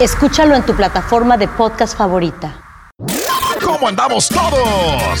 Escúchalo en tu plataforma de podcast favorita. ¿Cómo andamos todos?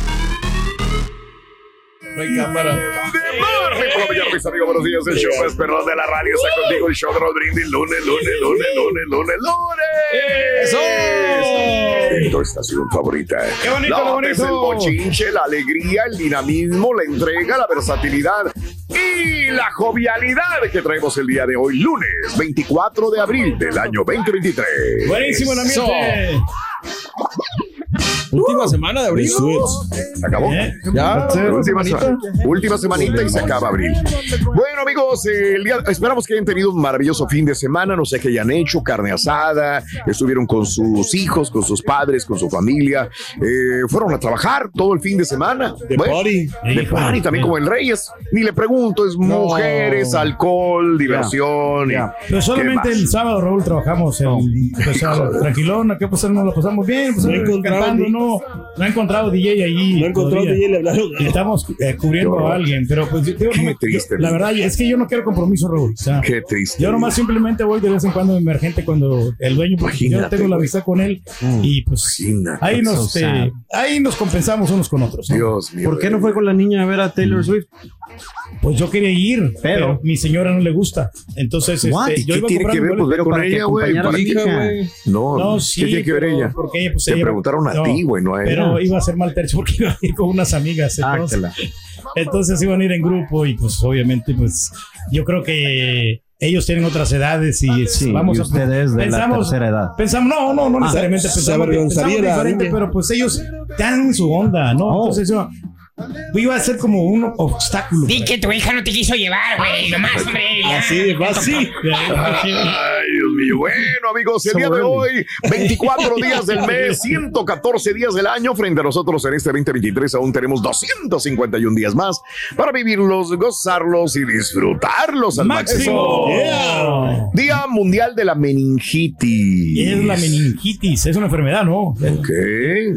No hay cámara. Hola, mis amigos, buenos días. El show perrón de la radio está contigo. El show de Brindis. Lunes, lunes, lunes, lunes, lunes, lunes. ¡Eso! Tu estación favorita. ¡Qué bonito, onda es el bonito! bochinche, la alegría, el dinamismo, la entrega, la versatilidad y la jovialidad que traemos el día de hoy, lunes 24 de abril del año 2023. Buenísimo el ambiente. Última semana de abril. ¿Se acabó? ¿Eh? Ya, ¿Última última, semanita? semana, última semanita y se acaba abril. Bueno, amigos, el día, esperamos que hayan tenido un maravilloso fin de semana. No sé qué hayan hecho, carne asada, estuvieron con sus hijos, con sus padres, con su familia. eh, fueron a trabajar todo el fin de semana. De Bueno, party. De party, también como el Reyes. Ni le pregunto, es mujeres, alcohol, diversión. y- Pero solamente el sábado, Raúl, trabajamos en, pues, a- tranquilón, acá pues nos lo pasamos bien, pues, No cantando, ni- no, no he encontrado DJ ahí. No he encontrado todavía. DJ, le hablaron. Y Estamos eh, cubriendo Qué a alguien, pero pues yo- Qué triste. la verdad es que yo no quiero compromiso, Raúl. O sea, Qué triste. yo nomás simplemente voy de vez en cuando emergente cuando el dueño, porque yo tengo la güey. amistad con él y pues Imagínate. ahí nos, eh, ahí nos compensamos unos con otros. ¿no? Dios mío. ¿Por qué no fue con la niña a ver a Taylor Swift? Pues yo quería ir, pero, Pero- mi señora no le gusta. Entonces, este, ¿Y yo qué iba tiene que ver? Pues con ella, güey. acompañara a ¿Para su qué? güey. No, No, ¿qué sí. tiene que ver ella? Porque ella, pues, Te ella- preguntaron a no, ti, güey, no a ella. Pero iba a ser mal tercio porque iba a ir con unas amigas. Entonces, Ácala. entonces iban a ir en grupo y pues obviamente pues yo creo que ellos tienen otras edades y es- Sí, vamos y a ustedes de la tercera edad. Pensamos, no, no, no necesariamente se pensamos, pensamos diferente, pero pues ellos están en su onda, ¿no? Oh. Entonces iba a ser como un obstáculo. Di que tu hija no te quiso llevar, güey. Nomás, hombre. ya. Así de fácil. Ay, Dios mío. Bueno, amigos, el día de hoy, 24 días del mes, 114 días del año. Frente a nosotros en este 2023 aún tenemos 251 días más para vivirlos, gozarlos y disfrutarlos al máximo. Yeah. Día Mundial de la Meningitis. Es la meningitis, es una enfermedad, ¿no? Ok.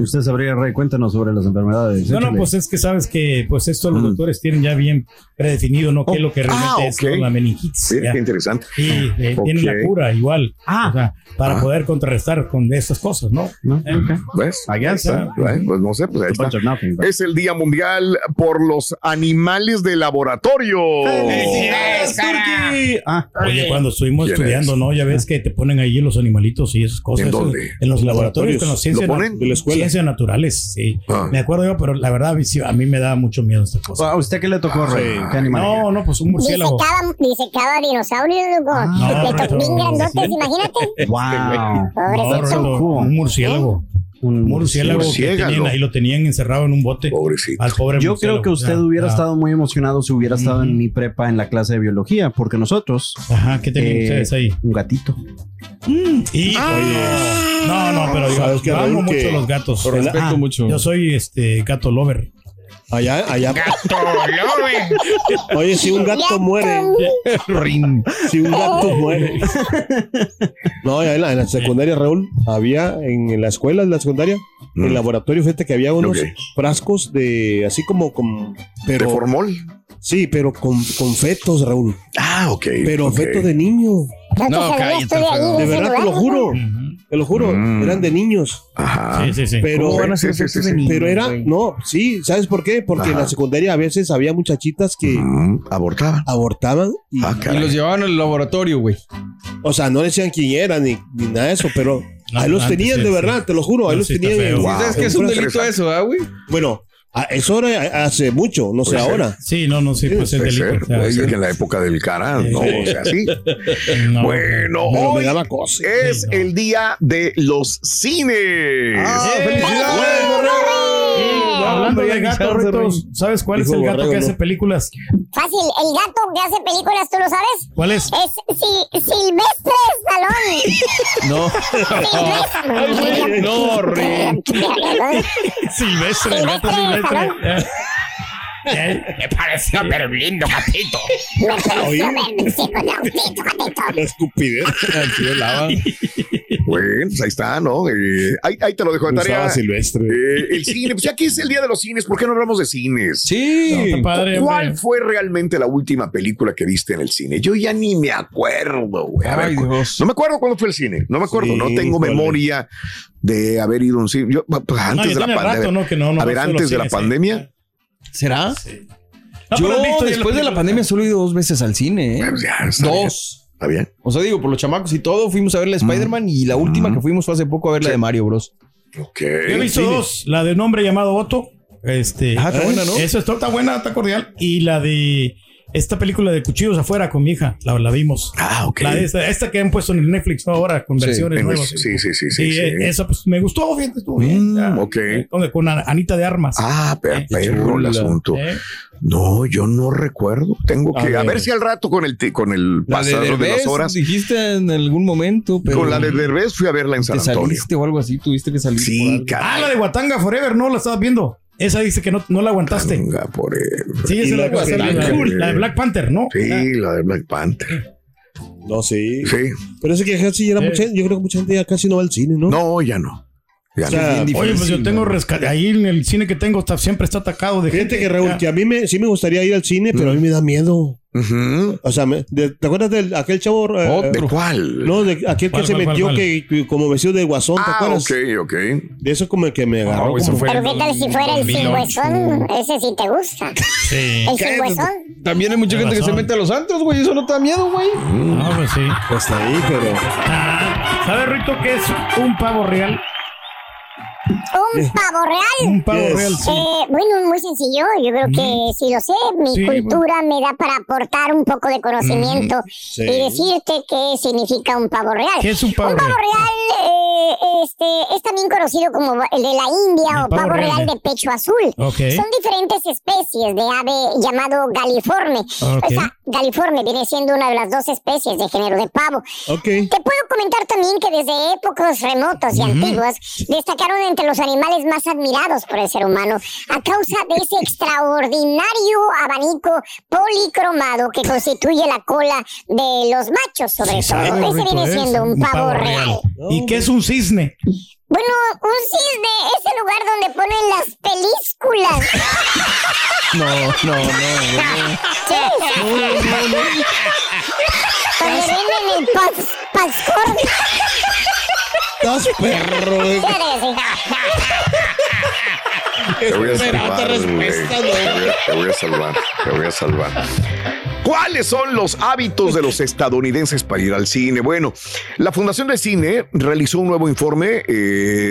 Usted sabría, Rey, cuéntanos sobre las enfermedades. No, no, pues es que sabes que pues esto los Mm. doctores tienen ya bien predefinido, ¿no? ¿Qué es lo que realmente Ah, es ok. ¿no? la meningitis? Sí, qué interesante. Y eh, tienen la cura igual. Ah. o sea, para Ah. poder contrarrestar con estas cosas, ¿no? ¿No? Eh. ¿Ves? Ahí está. Bueno, Pues no sé, pues ahí está. nothing, Es el Día Mundial por los Animales de Laboratorio. Felicidades. Ah, Oye, cuando estuvimos ¿Quién estudiando, es? ¿no? Ya ves que te ponen ahí los animalitos y esas cosas. ¿En dónde? En los laboratorios, con las ¿Lo ciencias, ponen? De la escuela. ciencias naturales, sí. Ah. Me acuerdo yo, pero la verdad a mí, a mí me da mucho miedo esta cosa. ¿A usted qué le tocó, Rey? ¿Qué animal? No, no, pues un murciélago. Disecaba, disecaba dinosaurios, loco. no, Le to- Rito, bien grandotes, imagínate. Wow. No, Pobrecito. Rito, un murciélago. Un Un murciélago que murciélago. tenían ahí, lo tenían encerrado en un bote. Pobrecito. Al pobre Yo murciélago. creo que usted Ah, hubiera ah. estado muy emocionado si hubiera estado en mi prepa en la clase de biología, porque nosotros. Ajá, ¿qué tenían eh, ustedes ahí? Un gatito. Hijo, no, no, pero yo, ¿Sabes qué, yo amo mucho los gatos. Respeto Ah, mucho. Yo soy este gato lover. Allá, allá. Gato lobe. Oye, si un gato muere. Si un gato muere. No, en la, en la secundaria, Raúl, había en, en la escuela, en la secundaria, en el laboratorio, fíjate que había unos frascos de, así como con, ¿De pero, formol? sí, pero con, con fetos, Raúl. Ah, ok. Pero ok. fetos de niño. No, No, de De verdad, te lo juro. Te lo juro, Mm. eran de niños. Ajá. Sí, sí, sí. Pero, ¿Cómo van a ser Sí, sí, fetos sí, de sí. niños, pero era, no, sí, ¿sabes por qué? Porque en la secundaria a veces había muchachitas que Mm, abortaban. abortaban y, Ah, Y los llevaban al laboratorio, güey. o sea, no decían quién era ni, ni nada de eso, pero No, ahí los tenían sí, de sí. verdad, te lo juro, ahí No, los tenían. en- feo. ¿Sí Wow. ¿Sabes qué es un delito eso, ah, güey? Bueno, a- eso era hace mucho, no sé Puede ser. ahora. Sí, no, no, sí, pues es Puede delito. ser, o sea, puede ser que en la época del cara, no, o sea, sí. no. Bueno, Pero me hoy daba cosa. es Sí, no. el día de los cines. Ah, ¡Eh! felicidades. Hablando de. ¿sabes cuál es el gato Borrego, que hace películas? Fácil, el gato que hace películas, ¿tú lo sabes? ¿Cuál es? Es si- Silvestre Stallone. No. Silvestre. No. Silvestre, el gato Silvestre, silvestre. Me pareció pero lindo gatito. Me pareció autito, gatito. La estupidez. Bueno, pues ahí está, ¿no? Eh, ahí, ahí te lo dejo de tarea. silvestre. Eh, el cine, pues ya que es el día de los cines, ¿por qué no hablamos de cines? Sí. está padre, ¿Cuál hombre. fue realmente la última película que viste en el cine? Yo ya ni me acuerdo, güey. A ver, Ay, cu- Dios. no me acuerdo cuándo fue el cine. No me acuerdo. Sí, no tengo memoria de haber ido a un cine. Yo, pues, No, antes de la tiene pandemia. rato, ¿no? Que no, no a ver, antes de la cines, pandemia. ¿Será? No, Yo, visto después de la pandemia, solo he ido dos veces al cine, ¿eh? Pues ya, está bien, Dos. Está bien. O sea, digo, por los chamacos y todo, fuimos a ver la Spider-Man y la última que fuimos fue hace poco a ver la de Mario Bros. Ok. Yo he visto cine. dos. La de nombre llamado Otto. Este, Ah, está buena, ¿no? Eso está, está buena, está cordial. Y la de esta película de cuchillos afuera con mi hija. La, la vimos. Ah, ok. La de esta, esta que han puesto en el Netflix ¿no? ahora con Sí, versiones En- nuevas. Sí, sí, sí, sí. Sí, sí. eh, esa pues me gustó, fíjate, estuvo bien. Mm, Ya. ok. Eh, Con, Anita de Armas. Ah, pero, Eh, perro el asunto. Eh, No, yo no recuerdo. Tengo A que. A ver. ver si al rato con el, con el La de pasado de, las horas. dijiste en algún momento, pero Con la de Derbez fui a verla en San te Antonio. saliste o algo así, tuviste que salir. Sí. Ah, la de Watanga Forever, no la estabas viendo. Esa dice que no, no la aguantaste. Venga, por él. Sí, esa la, la de Black Panther, ¿no? Sí, Ah, la de Black Panther. No, sí. Sí. Pero ese que casi era Sí. mucha yo creo que mucha gente ya casi no va al cine, ¿no? No, ya no. Ya O sea, no. bien Oye, pues yo tengo rescate. Ahí en el cine que tengo está, siempre está atacado de Fíjate gente. que Raúl, Ya. que a mí me, sí me gustaría ir al cine, pero a mí me da miedo. O sea, me- de- ¿te acuerdas de aquel chavo? eh, Otro. ¿De cuál? No, de aquel que ¿Cuál, se cuál, metió cuál, cuál? Que, que como vestido de guasón, ¿te Ah, acuerdas? ok, ok. De eso como que me agarró. Eso como- fue Pero qué tal si fuera el sin 2008. huesón, ese sí te gusta. Sí. El sin huesón. También hay mucha gente que se mete a los antros, güey. Eso no te da miedo, güey. No, pues sí. Hasta ahí, pero. Ah, ¿Sabes, Rito, qué es un pavo real? Un pavo real. Un pavo Yes. real, sí. Eh, bueno, muy sencillo. Yo creo que sí lo sé. Mi Sí, cultura me da para aportar un poco de conocimiento Sí. y decirte qué significa un pavo real. ¿Qué es un pavo Un pavo real eh, este, es también conocido como el de la India El o pavo pavo real. real de pecho azul. Ok. Son diferentes especies de ave llamado galiforme. Ok. O sea, galiforme viene siendo una de las dos especies de género de pavo. Ok. Te puedo comentar también que desde épocas remotas y antiguas destacaron entre los animales más admirados por el ser humano a causa de ese extraordinario abanico policromado que constituye la cola de los machos, sobre Sí, todo. Ese viene es siendo un pavo real. ¿Y qué es un cisne? Bueno, un cisne es el lugar donde ponen las películas. No, no, no. no. Sí, Donde venden el pas, pascor. Estás perro, Te voy a salvar. respuesta, Te voy a- te voy a salvar. Te voy a salvar. ¿Cuáles son los hábitos de los estadounidenses para ir al cine? Bueno, la Fundación de Cine realizó un nuevo informe eh,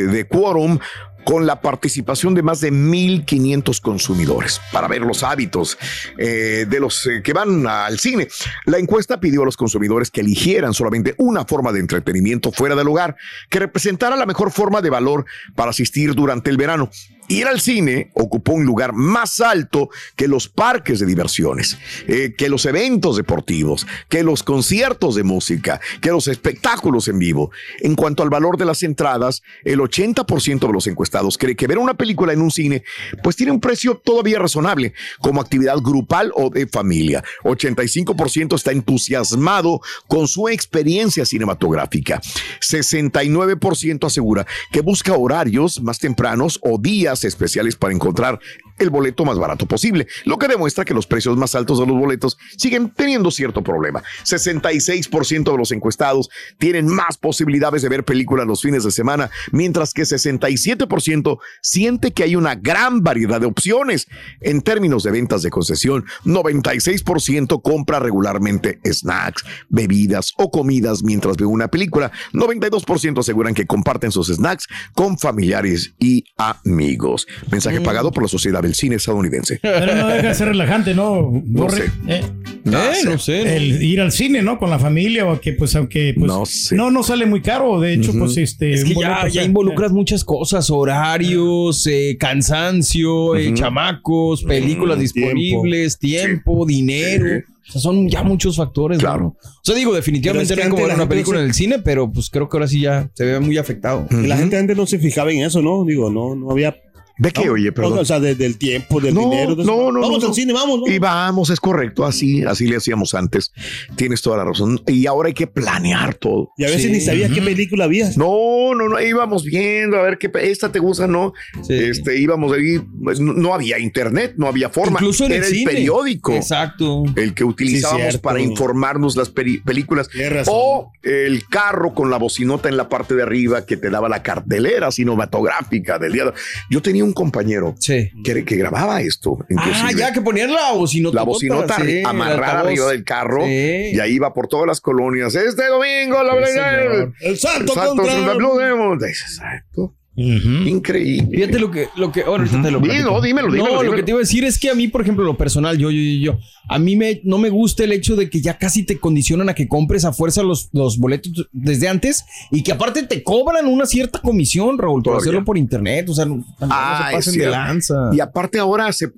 de Quorum con la participación de más de 1.500 consumidores para ver los hábitos eh, de los eh, que van al cine. La encuesta pidió a los consumidores que eligieran solamente una forma de entretenimiento fuera del hogar que representara la mejor forma de valor para asistir durante el verano. Ir al cine ocupó un lugar más alto que los parques de diversiones, eh, que los eventos deportivos, que los conciertos de música, que los espectáculos en vivo. En cuanto al valor de las entradas, el 80% de los encuestados cree que ver una película en un cine pues tiene un precio todavía razonable como actividad grupal o de familia. 85% está entusiasmado con su experiencia cinematográfica. 69% asegura que busca horarios más tempranos o días especiales para encontrar el boleto más barato posible, lo que demuestra que los precios más altos de los boletos siguen teniendo cierto problema. 66% de los encuestados tienen más posibilidades de ver películas los fines de semana, mientras que 67% siente que hay una gran variedad de opciones. En términos de ventas de concesión, 96% compra regularmente snacks, bebidas o comidas mientras ve una película. 92% aseguran que comparten sus snacks con familiares y amigos. Mensaje pagado por la Sociedad del Cine Estadounidense. Pero no deja de ser relajante, ¿no? No sé. Eh, No eh, sé. no sé. El ir al cine, ¿no? Con la familia o que, pues, aunque, pues, No sé. no, no sale muy caro. De hecho, pues, este. Es que ya, boleto, ya o sea, involucras muchas cosas, horarios, eh, cansancio, eh, chamacos, películas Ujú, disponibles, tiempo, dinero. O sea, son ya muchos factores. Claro. O sea, digo, definitivamente es que no como ver una película se- en el cine, pero pues creo que ahora sí ya se ve muy afectado. La gente antes no se fijaba en eso, ¿no? Digo, no, no había. ¿De qué, oye, perdón? O sea, de- del tiempo, del No, dinero. de- no, no, Vamos no, al no. cine, vamos, ¿no? Y vamos, es correcto, así, así le hacíamos antes. Tienes toda la razón. Y ahora hay que planear todo. Y a veces ni sabías qué película había. No, no, no, íbamos viendo a ver qué esta te gusta, no. Este, íbamos ahí, pues, no, había internet, no había forma. Incluso en el Era cine. periódico. Exacto. El que utilizábamos para informarnos las películas. O el carro con la bocinota en la parte de arriba que te daba la cartelera cinematográfica del día. Yo tenía un compañero que, que grababa esto. Ah, ya que ponían la bocinota. La bocinota sí, el amarrada arriba del carro Sí. y ahí iba por todas las colonias. Este domingo, la verdad. El santo Santo contra- contra Blue Demon. Exacto. Increíble. Fíjate lo que, lo que ahora ahorita te lo no, dímelo, dímelo, No, lo que te iba a decir es que a mí, por ejemplo, lo personal, yo, yo, yo, yo, a mí me, no me gusta el hecho de que ya casi te condicionan a que compres a fuerza los, los boletos desde antes y que aparte te cobran una cierta comisión, Raúl, por hacerlo por internet. O sea, no, también no Ah, se es pasen de cierto. lanza. Y aparte ahora, se,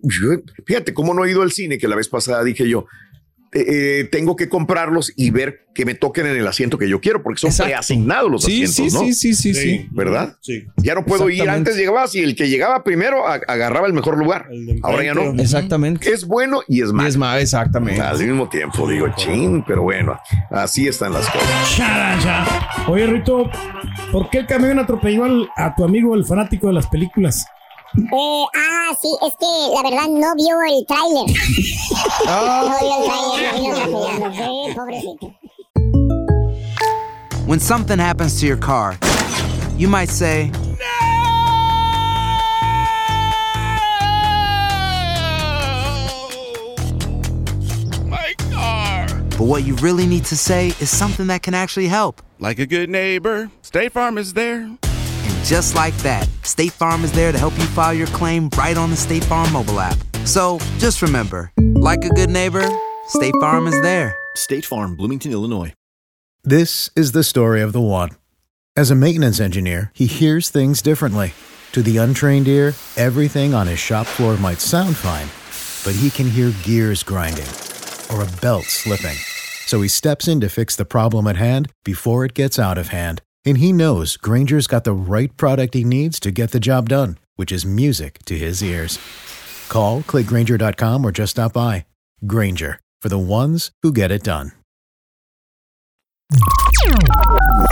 fíjate cómo no he ido al cine, que la vez pasada dije yo, eh, eh, tengo que comprarlos y ver que me toquen en el asiento que yo quiero, porque son Exacto. preasignados los Sí, asientos, sí, ¿no? sí, sí, sí, sí. ¿Verdad? Sí. Ya no puedo ir. Antes llegabas y el que llegaba primero agarraba el mejor lugar. Ahora ya no. Exactamente. Es bueno y es Y malo. es más, exactamente. Al mismo tiempo, digo, chin, pero bueno, así están las cosas. Oye, Rito, ¿por qué el camión atropelló al- a tu amigo, el fanático de las películas? Eh, ah, sí, es que la verdad no vio el tráiler. No vio el tráiler, no vino atropellando. Sí, pobrecito. When something happens to your car, you might say, My but what you really need to say is something that can actually help. Like a good neighbor, State Farm is there. And just like that, State Farm is there to help you file your claim right on the State Farm mobile app. So just remember, like a good neighbor, State Farm is there. State Farm, Bloomington, Illinois. This is the story of the one. As a maintenance engineer, he hears things differently. To the untrained ear, everything on his shop floor might sound fine, but he can hear gears grinding or a belt slipping. So he steps in to fix the problem at hand before it gets out of hand. And he knows Granger's got the right product he needs to get the job done, which is music to his ears. Call, clickgranger.com, or just stop by. Granger, for the ones who get it done.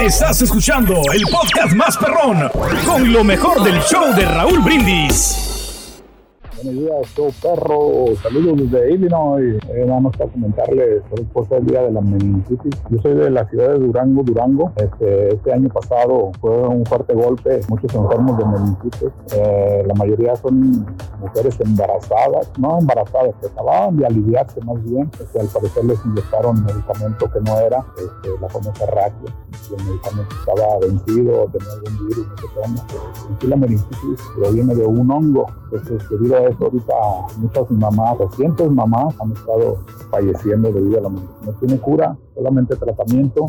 Estás escuchando el podcast más perrón con lo mejor del show de Raúl Brindis. Buenos días, show perro. Saludos desde Illinois. Eh, nada más para comentarles por el día de la meningitis. Yo soy de la ciudad de Durango, Durango. Este, este año pasado fue un fuerte golpe. Muchos enfermos de meningitis. Eh, la mayoría son mujeres embarazadas, no embarazadas, que acababan de aliviarse más bien. Este, al parecer les inyectaron medicamento que no era, este, la famosa raquia. Y el medicamento estaba vencido, tenía algún virus, no sé qué sí, la meningitis proviene de un hongo. Entonces, debido a eso, ahorita muchas mamás, recientes mamás, han estado falleciendo debido a la. No tiene cura, solamente tratamiento.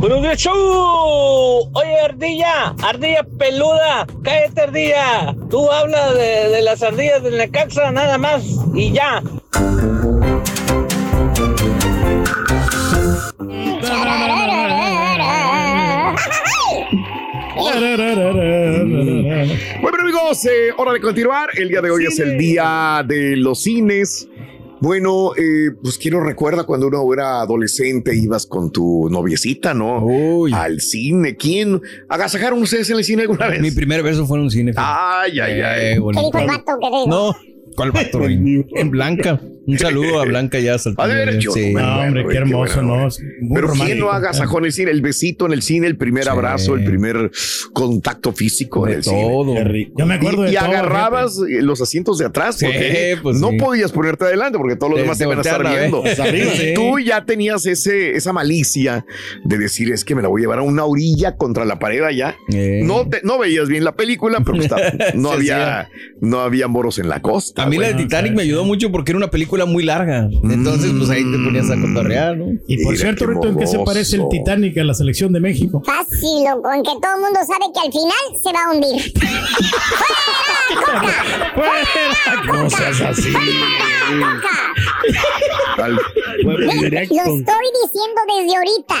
Buenos días, show. Oye, ardilla, ardilla peluda, cállate, ardilla. Tú hablas de, de las ardillas del Necaxa nada más y ya. Bueno, amigos, eh, hora de continuar. El día de hoy es el día de los cines. Bueno, eh, pues quiero recuerda cuando uno era adolescente, ibas con tu noviecita, ¿no? Al cine. ¿Quién agasajaron ustedes en el cine alguna vez? Mi primer beso fue en un cine. Ay, ay, ay. Eh. ¿Qué dijo el vato? ¿Qué dijo? No, ¿cuál vato? en Blanca. Un saludo a Blanca ya A ver, yo, Sí. bueno, qué bueno. Pero ¿quién no agasajó en el cine? El besito en el cine, el primer abrazo, el primer contacto físico en el todo. cine. Yo me acuerdo y, de y todo, agarrabas eh, los asientos de atrás Sí, porque pues no sí. podías ponerte adelante porque todos los demás te iban a estar viendo. Arriba, y tú ya tenías ese, esa malicia de decir es que me la voy a llevar a una orilla contra la pared allá. No, te- no veías bien la película, pero pues, está- no había no había moros en la costa. A mí la de. Titanic me ayudó mucho porque era una película muy larga. Entonces, pues ahí te ponías a cotorrear, ¿no? Y por cierto, Rito, ¿en qué se parece el Titanic a la selección de México? Fácil, loco, en que todo el mundo sabe que al final se va a hundir. No seas así. Tal- Lo estoy diciendo desde ahorita.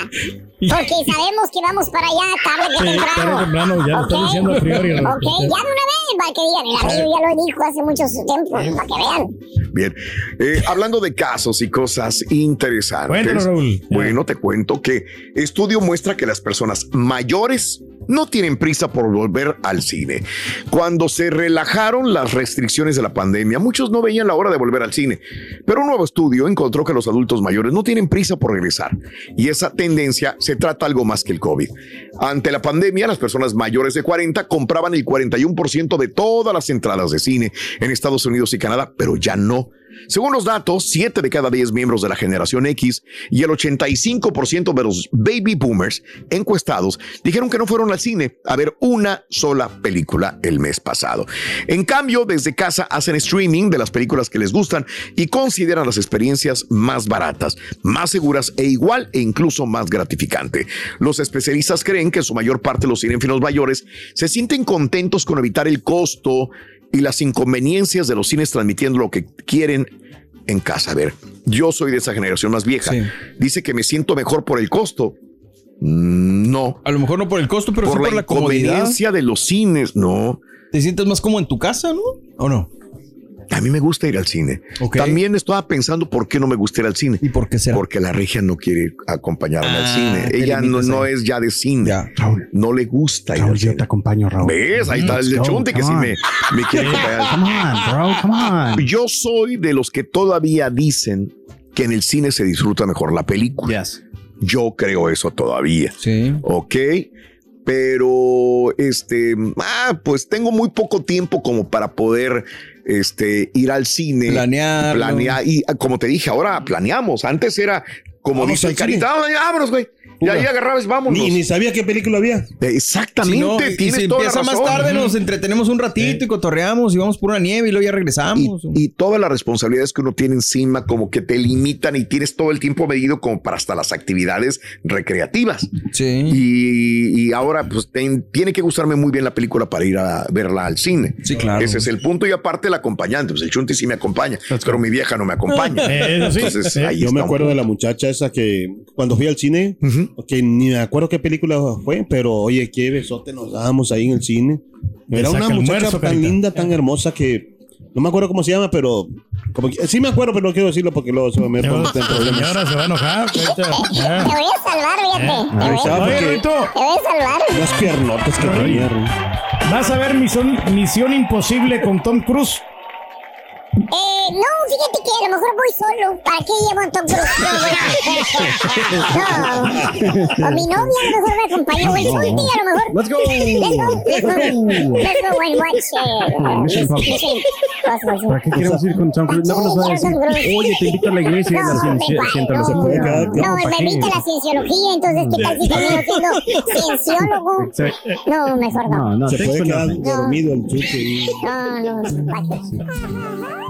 Porque sabemos que vamos para allá tarde que Sí, temprano. tarde temprano, ya lo estoy Ok. diciendo a priori, Raúl. Ok, ya de una vez, para que digan, el amigo ya lo dijo hace mucho tiempo, para que vean. Bien. Eh, hablando de casos y cosas interesantes. Cuéntanos, Raúl. Bueno, te cuento que estudio muestra que las personas mayores no tienen prisa por volver al cine. Cuando se relajaron las restricciones de la pandemia, muchos no veían la hora de volver al cine. Pero un nuevo estudio encontró que los adultos mayores no tienen prisa por regresar. Y esa tendencia se trata algo más que el COVID. Ante la pandemia, las personas mayores de 40 compraban el 41% de todas las entradas de cine en Estados Unidos y Canadá, pero ya no. Según los datos, 7 de cada 10 miembros de la generación X y el 85% de los baby boomers encuestados dijeron que no fueron al cine a ver una sola película el mes pasado. En cambio, desde casa hacen streaming de las películas que les gustan y consideran las experiencias más baratas, más seguras e igual e incluso más gratificante. Los especialistas creen que en su mayor parte los cinéfilos mayores se sienten contentos con evitar el costo y las inconveniencias de los cines transmitiendo lo que quieren en casa. A ver, yo soy de esa generación más vieja. Dice que me siento mejor por el costo. Mm, No. A lo mejor no por el costo, pero por sí la por la comodidad. de los cines, no. ¿Te sientes más como en tu casa, no? ¿O no? A mí me gusta ir al cine. También estaba pensando por qué no me gusta ir al cine. ¿Y por qué será? Porque la regia no quiere acompañarme al Ah, cine. Ella no, no es ya de cine. No le gusta ir Raúl, al yo cine. te acompaño, Raúl. ¿Ves? Ahí está el Chunte que sí me, me quiere acompañar. Come on, bro, come on. Yo soy de los que todavía dicen que en el cine se disfruta mejor la película. Yo creo eso todavía. Sí. Ok. Pero, este, ah, pues tengo muy poco tiempo como para poder, este, ir al cine. Planearlo. Planear. Y como te dije, ahora planeamos. Antes era, como Vamos dice carita, "Ah, vámonos, güey. Y ahí agarrabas, vámonos. Ni, ni sabía qué película había. Exactamente, Si no, y- y tienes si toda la empieza más razón. tarde, nos entretenemos un ratito y cotorreamos y vamos por una nieve y luego ya regresamos. Y todas las responsabilidades que uno tiene encima, como que te limitan y tienes todo el tiempo medido como para hasta las actividades recreativas. Sí. Y, y ahora, pues ten- tiene que gustarme muy bien la película para ir a verla al cine. Sí, claro. Ese es el punto. Y aparte, el acompañante. Pues el Chunti sí me acompaña, pero mi vieja no me acompaña. Eso sí. Entonces, ahí Yo me acuerdo de la muchacha esa que cuando fui al cine, que ni me acuerdo qué película fue, pero oye, qué besote nos dábamos ahí en el cine. Era una muchacha almuerzo, tan carita. linda, tan hermosa que no me acuerdo cómo se llama, pero como que- sí me acuerdo, pero no quiero decirlo porque luego se me meto en problemas. Señora se va a enojar. Te voy a salvar, fíjate. Te voy a- está, Oye, porque Rito. te voy a salvar. las piernotas que tenía. ¿Vas a ver Misión, Misión Imposible con Tom Cruise? Eh, no, fíjate que a lo mejor voy solo. ¿Para qué llevo a Tom Cruise? No, o mi novia a lo mejor me acompaña, o el Zulti a lo mejor. Let's go. Let's go, let's go, let's go and watch. eh, Mission. ¿Para qué queremos ir con Tom Cruise? No nos va a decir, oye, te invito a la iglesia y a la ciencia. No, me invita a la cienciología, entonces ¿qué tal si termino siendo cienciólogo? No, mejor no. No, no, Se puede quedar no. dormido el chute. No, no, no.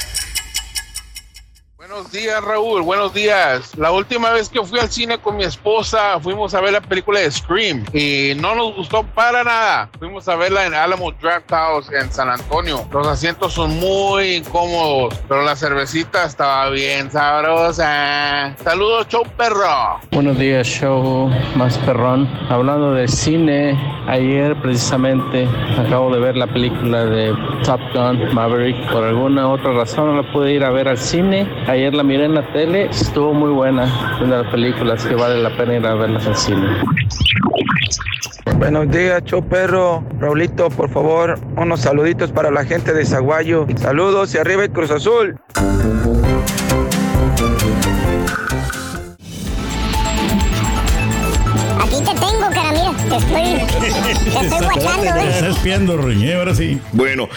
Buenos días, Raúl. Buenos días. La última vez que fui al cine con mi esposa, fuimos a ver la película de Scream y no nos gustó para nada. Fuimos a verla en Alamo Draft House en San Antonio. Los asientos son muy incómodos, pero la cervecita estaba bien sabrosa. Saludos, show perro. Buenos días, show más perrón. Hablando de cine, ayer precisamente acabo de ver la película de Top Gun Maverick. Por alguna otra razón no la pude ir a ver al cine. La miré en la tele, estuvo muy buena. Una de las películas que vale la pena ir a verlas al cine. Buenos días, show perro. Raulito, por favor, unos saluditos para la gente de Zaguayo. Saludos y arriba el Cruz Azul. Estás espiando, Roñé, ahora sí. Bueno,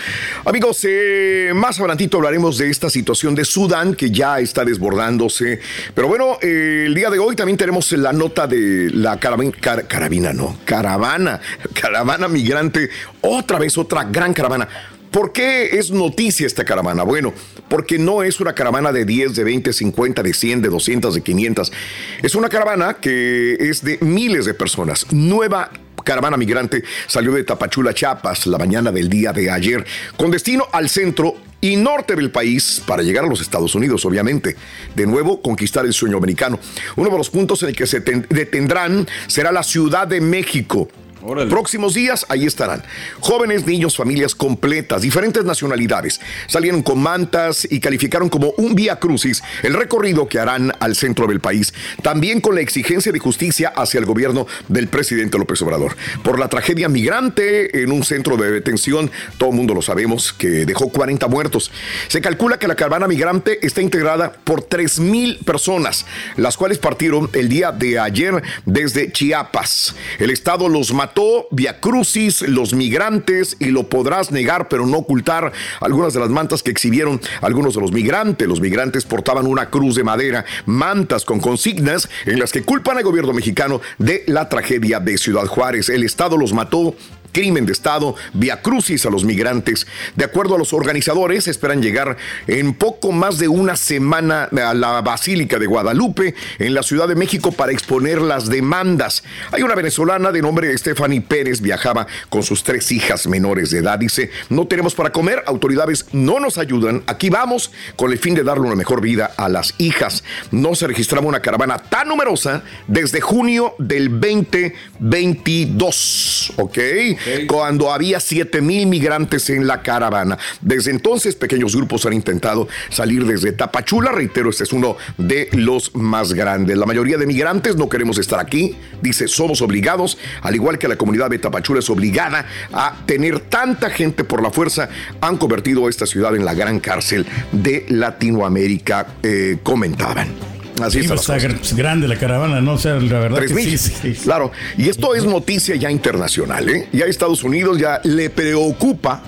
amigos, eh, más adelantito hablaremos de esta situación de Sudán que ya está desbordándose. Pero bueno, eh, el día de hoy también tenemos la nota de la carabina, carabina, no, caravana, caravana migrante, otra vez otra gran caravana. ¿Por qué es noticia esta caravana? Bueno, porque no es una caravana de 10, de 20, 50, de 100, de 200, de 500. Es una caravana que es de miles de personas. Nueva caravana migrante salió de Tapachula, Chiapas, la mañana del día de ayer, con destino al centro y norte del país para llegar a los Estados Unidos, obviamente. De nuevo, conquistar el sueño americano. Uno de los puntos en el que se ten- detendrán será la Ciudad de México. Próximos días, ahí estarán. Jóvenes, niños, familias completas, diferentes nacionalidades. Salieron con mantas y calificaron como un vía crucis el recorrido que harán al centro del país. También con la exigencia de justicia hacia el gobierno del presidente López Obrador. Por la tragedia migrante en un centro de detención, todo el mundo lo sabemos, que dejó 40 muertos. Se calcula que la caravana migrante está integrada por 3.000 personas, las cuales partieron el día de ayer desde Chiapas. El Estado los mató, vía crucis, los migrantes, y lo podrás negar, pero no ocultar algunas de las mantas que exhibieron algunos de los migrantes. Los migrantes portaban una cruz de madera, mantas con consignas en las que culpan al gobierno mexicano de la tragedia de Ciudad Juárez. El Estado los mató crimen de Estado, vía crucis a los migrantes. De acuerdo a los organizadores, esperan llegar en poco más de una semana a la Basílica de Guadalupe, en la Ciudad de México, para exponer las demandas. Hay una venezolana de nombre Stephanie Pérez, viajaba con sus tres hijas menores de edad. Dice, no tenemos para comer, autoridades no nos ayudan, aquí vamos con el fin de darle una mejor vida a las hijas. No se registraba una caravana tan numerosa desde junio del 2022, ¿ok? Cuando había 7 mil migrantes en la caravana. Desde entonces, pequeños grupos han intentado salir desde Tapachula. Reitero, este es uno de los más grandes. La mayoría de migrantes no queremos estar aquí. Dice, somos obligados, al igual que la comunidad de Tapachula es obligada a tener tanta gente por la fuerza, han convertido esta ciudad en la gran cárcel de Latinoamérica, eh, comentaban. Así Sí, pues, está grande la caravana, ¿no? O sea, la verdad Tres que mil. sí, sí, sí. Claro. Y esto es noticia ya internacional, ¿eh? Ya Estados Unidos ya le preocupa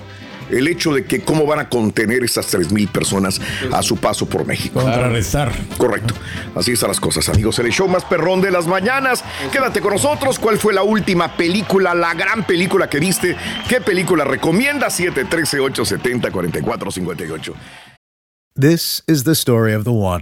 el hecho de que cómo van a contener esas 3 mil personas a su paso por México. Contrarrestar. Correcto. Así están las cosas, amigos. El show más perrón de las mañanas. Quédate con nosotros. ¿Cuál fue la última película, la gran película que viste? ¿Qué película recomienda? 713-870-4458. This is the story of the one.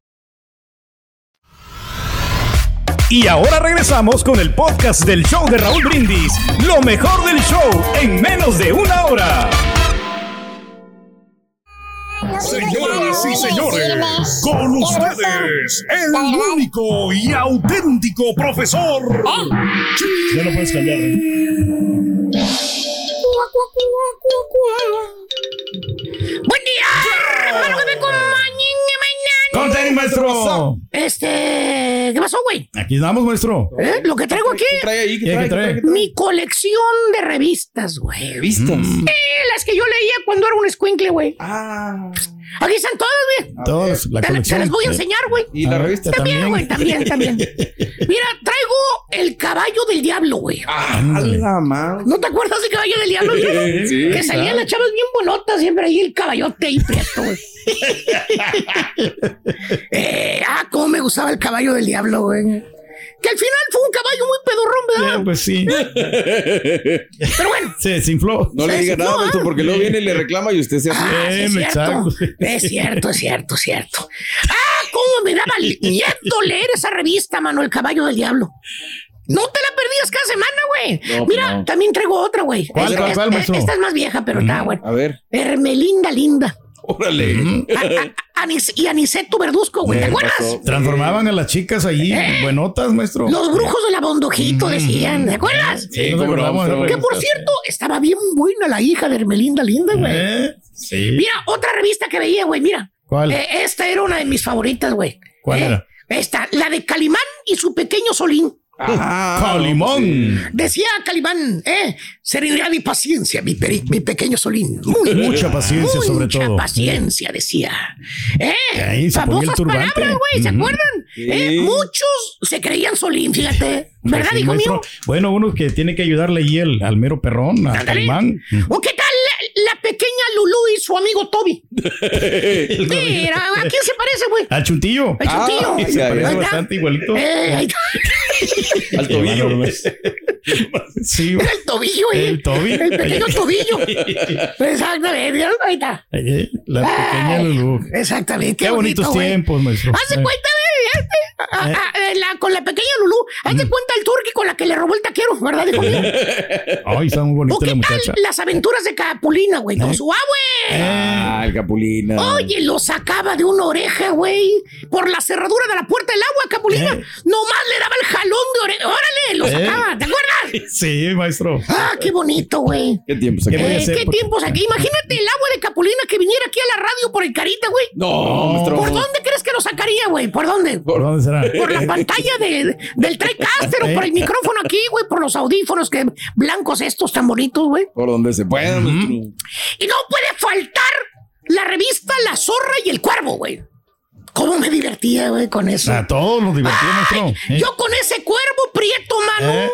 Y ahora regresamos con el podcast del show de Raúl Brindis. Lo mejor del show en menos de una hora. Señoras y señores, con ustedes, el único y auténtico profesor. Ya lo puedes cambiar. ¿eh? ¡Buen día! Hermano que me acompañen mañana. ¿Cómo te maestro? Este, ¿qué pasó, güey? Aquí estamos, maestro. ¿Eh? Lo que traigo aquí. ¿Qué trae ahí? ¿Qué trae? ¿Qué trae? Mi colección de revistas, güey. ¿Revistas? Eh, las que yo leía cuando era un escuincle, güey. Ah. Aquí están todas, güey. Todas, la Te, las voy a enseñar, güey. ¿Y la revista También, también? güey, también, también. Mira, traigo el caballo del diablo, güey. Ah, ¿No te acuerdas del caballo del diablo? güey? Sí, que salían claro. las chavas bien bonotas, siempre ahí el caballote ahí prieto, güey. Eh, ah, cómo me gustaba el caballo del diablo, güey. Que al final fue un caballo muy pedorrón, ¿verdad? Ya, pues sí. Pero bueno. Se desinfló. No le diga nada, maestro, porque luego viene y le reclama y usted se hace. Ah, sí, es cierto. Es cierto, es cierto, es cierto. Ah, cómo me daba miedo leer esa revista, mano, El Caballo del Diablo. No te la perdías cada semana, güey. No, Mira, no. también traigo otra, güey. ¿Cuál, Esta- cuál, cuál, esta-? Esta es más vieja, pero está buena. A ver. Hermelinda Linda. Órale. A- a- Anis- y Aniceto Verduzco, güey. ¿Te acuerdas? Transformaban a las chicas allí, buenotas, maestro. Los brujos de la Bondojito decían, ¿te acuerdas? Sí, nos acordamos Que por cierto, estaba bien buena la hija de Hermelinda Linda, güey. ¿Eh? Sí. Mira, otra revista que veía, güey, mira. ¿Cuál? Eh, esta era una de mis favoritas, güey. ¿Cuál Eh, era? Esta, la de Calimán y su pequeño Solín. Calimón. Decía Calimán, eh, serenidad y paciencia, mi, peri- mi pequeño Solín. Muy, Mucha paciencia, sobre mucha todo. paciencia, decía. Eh, Ahí se ponía el famosas turbante. palabras, güey, ¿se acuerdan? Sí. Eh, muchos se creían Solín, fíjate. ¿Verdad, hijo mío? Bueno, uno que tiene que ayudarle ahí el, al mero perrón, a. Calimán. ¿O qué tal la, la pequeña Lulú y su amigo Toby? Mira, ¿a quién se parece, güey? Al chuntillo. Al chuntillo. Ah, se parece bastante igualito. Eh, ahí está. Al tobillo. Sí, Era el tobillo, eh. El Toby. El pequeño tobillo. Exactamente, ahí está. Eh, La pequeña Ay, Lulú. Exactamente. Qué, bonitos bonito, güey. tiempos, maestro. Haz de Eh. cuenta, güey, a- a- a- la- con la pequeña Lulú. Haz de cuenta el turqui con la que le robó el taquero, ¿verdad, hijo mío? Ay, está muy ¿O bonita qué la tal muchacha. las aventuras de Capulina, güey? Con su abue. Ah, el Capulina. Oye, lo sacaba de una oreja, güey. Por la cerradura de la puerta del agua, Capulina. Nomás le daba el jalón de oreja. Órale, lo Eh. sacaba. ¿Te acuerdas? Sí, maestro. Ah, qué bonito, güey. ¿Qué tiempos ¿Qué aquí? Eh? ¿Qué tiempos aquí? Imagínate el agua de Capulina que viniera aquí a la radio por el Carita, güey. No, maestro. ¿Por dónde crees que lo sacaría, güey? ¿Por dónde? ¿Por dónde será? Por la pantalla de- del TriCaster o por el micrófono aquí, güey, por los audífonos que blancos estos tan bonitos, güey. Por donde se pueda, maestro. Y no puede faltar la revista La Zorra y el Cuervo, güey. ¿Cómo me divertía, güey, con eso? A todos nos divertimos, maestro. Eh. Yo con ese cuervo prieto, mano, ¿Eh?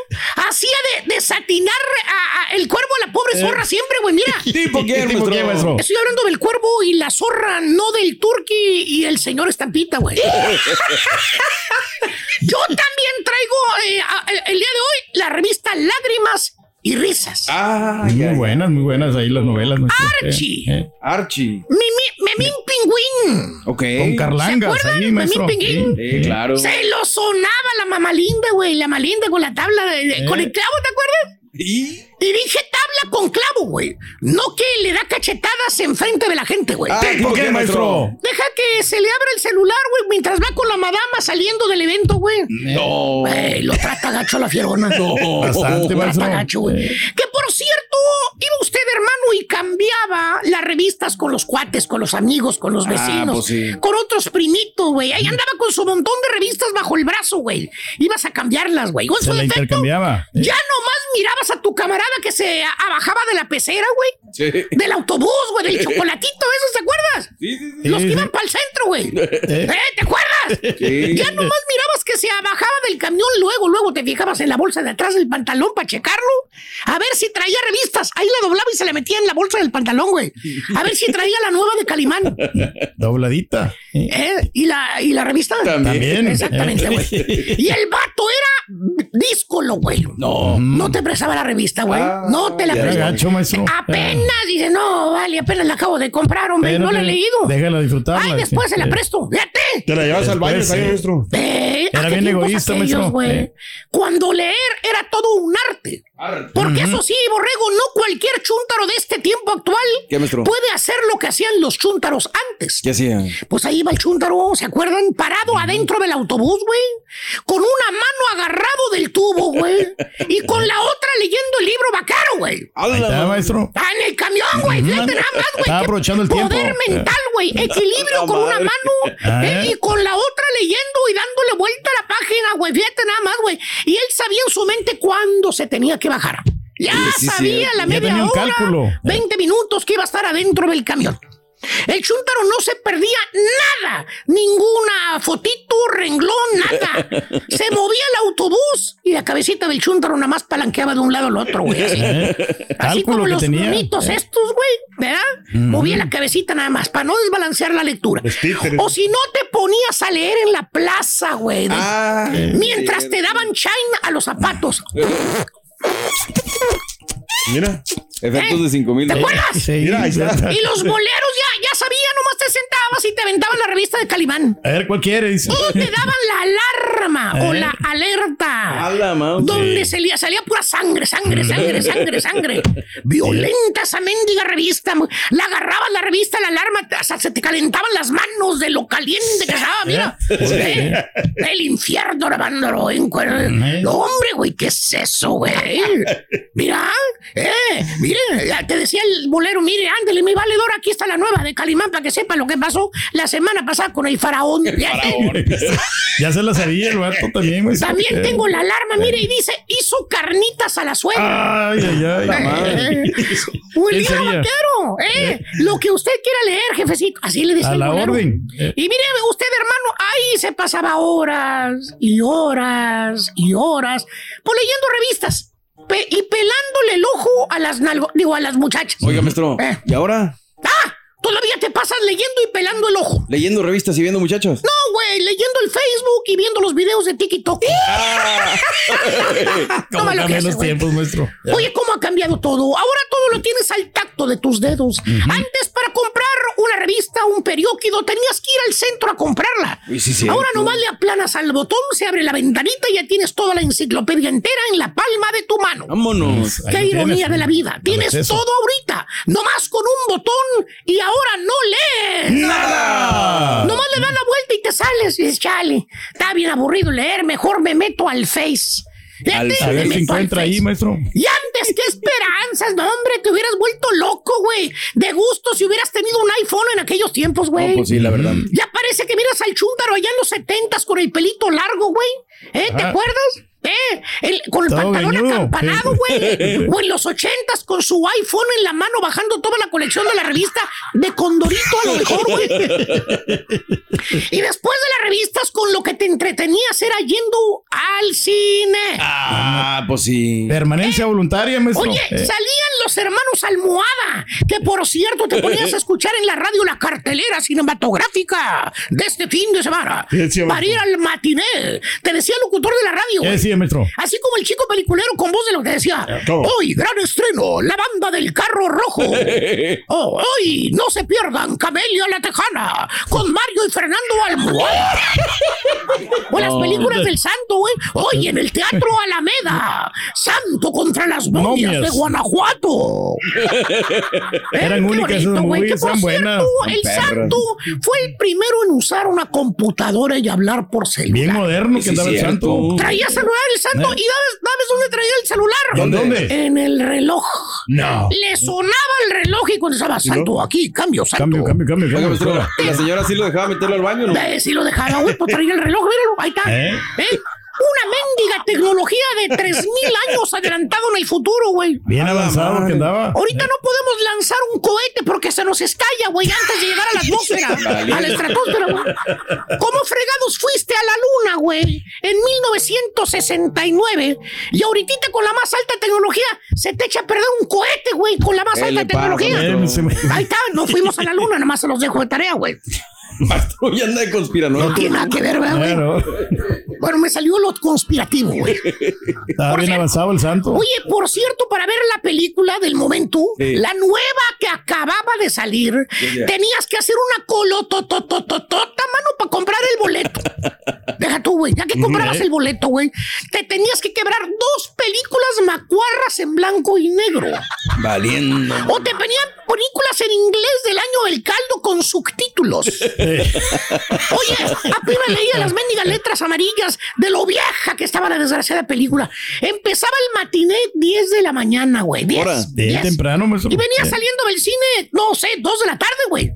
hacía de, de satinar a- a el cuervo a la pobre ¿Eh? zorra siempre, güey, mira. ¿Tipo quién, ¿Tipo maestro? Estoy hablando del cuervo y la zorra, no del turqui y el señor estampita, güey. Yo también traigo eh, el día de hoy la revista Lágrimas y Risas. Ah, Muy ya, ya. buenas, muy buenas ahí las novelas. Archie. Eh, eh. Archie. Mimi- Memín Pingüín. Ok. Con Carlangas ¿Se acuerdan? ahí, maestro. Memín Pinguín. Sí, claro. Se lo sonaba la mamá linda, güey. La mamá linda con la tabla de, de- con el clavo, ¿te acuerdas? ¿Y? Y dije tabla con clavo, güey. No que le da cachetadas enfrente de la gente, güey. ¿Tipo qué, maestro? Deja que se le abra el celular, güey, mientras va con la madama saliendo del evento, güey. No. Güey, lo trata gacho la fierona. No. Bastante, Lo maestro. trata gacho, güey. Eh. Que por cierto, iba usted, hermano, y cambiaba las revistas con los cuates, con los amigos, con los Ah, vecinos, pues sí. con otros primitos, güey. Ahí andaba con su montón de revistas bajo el brazo, güey. Ibas a cambiarlas, güey. Con Se su la defecto, intercambiaba. Eh. ya nomás mirabas a tu camarada que se abajaba de la pecera, güey. Sí. Del autobús, güey, del chocolatito, ¿esos te acuerdas? Sí, sí, sí. Los que iban para el centro, güey. ¿Eh? ¿Te acuerdas? Sí. Ya nomás mirabas que se bajaba del camión, luego, luego te fijabas en la bolsa de atrás del pantalón para checarlo, a ver si traía revistas. Ahí la doblaba y se la metía en la bolsa del pantalón, güey. A ver si traía la nueva de Calimán. Dobladita. Eh. ¿Y, la, ¿Y la revista? También. Exactamente, güey. Y el vato era díscolo, güey. No. No te prestaba la revista, güey. Ah, no te la prestaba. Apenas dice, no, vale, apenas la acabo de comprar, hombre, no la he leído. Déjala disfrutarla. Ay, después se la presto. Fíjate. Te la llevas al baño, sí. maestro. Eh, Era ¿a qué bien egoísta, aquellos, maestro. güey? Eh. Cuando leer era todo un arte. Porque eso sí, Borrego, no cualquier chúntaro de este tiempo actual puede hacer lo que hacían los chúntaros antes. ¿Qué hacía? Pues ahí va el chúntaro, ¿se acuerdan? Parado adentro del autobús, güey. Con una mano agarrado del tubo, güey. Y con la otra leyendo el libro bacaro, güey. Está, maestro. Ah, en el camión, güey. Fíjate nada más, güey. Qué aprovechando el tiempo. Poder mental, güey. Equilibrio con una mano Ah. eh, y con la otra leyendo y dándole vuelta a la página, güey. Fíjate nada más, güey. Y él sabía en su mente cuándo se tenía que bajar. Ya Sí, sí, sabía sí. la Ya media hora, cálculo. 20 minutos que iba a estar adentro del camión. El chúntaro no se perdía nada, ninguna fotito, renglón, nada. Se movía el autobús y la cabecita del chúntaro nada más palanqueaba de un lado al otro, güey. Así, Así Cálculo como los monitos Eh. estos, güey, ¿verdad? Movía la cabecita nada más para no desbalancear la lectura. O si no te ponías a leer en la plaza, güey. de- Ah, mientras te daban shine a los zapatos. Mira. Efectos de 5 mil. ¿Te acuerdas? Sí. Mira, ahí está. Y los boleros ya, ya sabían, nomás te sentabas y te aventaban la revista de Calimán. A ver, ¿cuál quiere? Dice. Y te daban la alarma o la alerta. A la mouse. Donde salía, salía pura sangre, sangre, sangre, sangre, sangre. Violenta esa mendiga revista. La agarrabas la revista, la alarma, hasta se te calentaban las manos de lo caliente que estaba, mira. Eh, El infierno grabándolo en cuer- No, hombre, güey, ¿qué es eso, güey? Mira, eh, mire, ya te decía el bolero, mire, ándale, mi valedor, aquí está la nueva de Calimán para que sepa lo que pasó la semana pasada con el faraón. Ya se la sabía el vato también, güey. También tengo la alarma, mire, y dice, hizo carnitas a la suegra. Ay, ay, ay. La madre. Vaquero, eh. Lo que usted quiera leer, jefecito. Así le decía A el la bolero. orden. Eh. Y mire, usted, hermano, ahí se pasaba horas y horas y horas, pues leyendo revistas pe- y pelándole el ojo a las nalgo- digo, a las muchachas. Oiga, maestro. Eh. ¿Y ahora? ¡Ah! Todavía te pasas leyendo y pelando el ojo. Leyendo revistas y viendo muchachos. No, güey, leyendo el Facebook y viendo los videos de TikTok. ¿Cómo lo que cambian los tiempos, maestro? Oye, ¿cómo ha cambiado todo? Ahora todo lo tienes al tacto de tus dedos. Antes, para comprar una revista, un periódico, tenías que ir al centro a comprarla. Uy, sí, cierto. Ahora nomás le aplanas al botón, se abre la ventanita y ya tienes toda la enciclopedia entera en la palma de tu mano. Vámonos. Qué Ahí ironía tienes. de la vida. Tienes todo ahorita, nomás con un botón y ahora no lees. ¡Nada! Nomás le das la vuelta y te sales y dices, chale, está bien aburrido leer, mejor me meto al Face. Al A ver si encuentra ahí, maestro. Y antes, qué esperanzas, no, hombre, te hubieras vuelto loco, güey. De gusto si hubieras tenido un iPhone en aquellos tiempos, güey. No, pues sí, la verdad. Ya parece que miras al chúntaro allá en los setentas con el pelito largo, güey. ¿Eh? ¿Te acuerdas? ¿Eh? El- con el Todo pantalón acampanado, güey. O en los ochentas con su iPhone en la mano bajando toda la colección de la revista de Condorito a lo mejor, güey. Y después de las revistas con lo que te entretenías era yendo al cine. Ah, pues sí. Permanencia voluntaria, maestro. Oye, Eh, salían los hermanos Almohada, que por cierto te ponías a escuchar en la radio la cartelera cinematográfica de este fin de semana. ¿Qué decía, para ir al matiné. Te decía el locutor de la radio. ¿Qué güey. Decía, maestro? Así como el chico peliculero con voz de lo que decía. ¿cómo? Hoy, gran estreno, la banda del carro rojo. Oh, hoy, no se pierdan Camelia la Tejana con Mario y Fernando Almohada. o las películas del santo, güey. Hoy en el Teatro Alameda. Santo contra las momias, de Guanajuato. Eran únicas esas bonito, güey, que por buenas. cierto, El Perras. santo fue el primero en usar una computadora y hablar por celular. Bien moderno que Sí, andaba el santo. Traía celular el santo ¿Eh? y ¿sabes, sabes dónde traía el celular? ¿Dónde? ¿Dónde? En el reloj. No. Le sonaba el reloj y cuando estaba santo aquí, cambio, santo. Cambio, cambio, cambio, cambio. maestro, fuera. ¿y la señora sí lo dejaba meterlo al baño, ¿no? Ve, si lo dejaba, güey, pues traía el reloj, míralo, ahí está. ¿Eh? ¿Eh? Una mendiga tecnología de 3000 años adelantado en el futuro, güey. Bien avanzado que andaba. Ahorita no podemos lanzar un cohete porque se nos estalla, güey, antes de llegar a la atmósfera, a la estratosfera, güey. ¿Cómo fregados fuiste a la luna, güey? En 1969. Y ahorita con la más alta tecnología se te echa a perder un cohete, güey, con la más ¿Qué alta tecnología. Ahí está, no fuimos a la luna, nada más se los dejo de tarea, güey. Maestro, ya anda de conspiranoico. No tiene nada que ver, ¿verdad, güey? Claro. Bueno, me salió lo conspirativo, güey. Estaba bien avanzado el santo. Oye, por cierto, para ver la película del momento, Sí. la nueva que acababa de salir, tenías que hacer una colototototota, mano, para comprar güey. Ya que comprabas el boleto, güey, te tenías que quebrar dos películas macuarras en blanco y negro. Valiendo. O te venían películas en inglés del año del caldo con subtítulos. Oye, apenas leía las mendigas letras amarillas de lo vieja que estaba la desgraciada película. Empezaba el matiné 10 de la mañana, güey. 10, Ahora, bien 10. temprano, me Y venía saliendo del cine, no sé, 2 de la tarde, güey.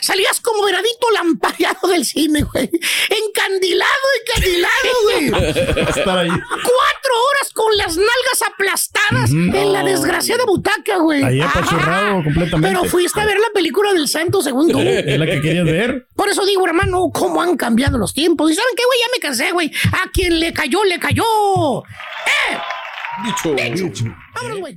Salías como veradito lampareado del cine, güey. Encandilado, encandilado, güey. Estar ahí. Cuatro horas con las nalgas aplastadas en la desgraciada butaca, güey. Ahí apachurrado completamente. Pero fuiste a ver la película del Santo Segundo. Es la que querías ver. Por eso digo, hermano, cómo han cambiado los tiempos. ¿Y saben qué, güey? Ya me cansé, güey. A quien le cayó, le cayó. ¡Eh! Dicho. Vámonos, güey.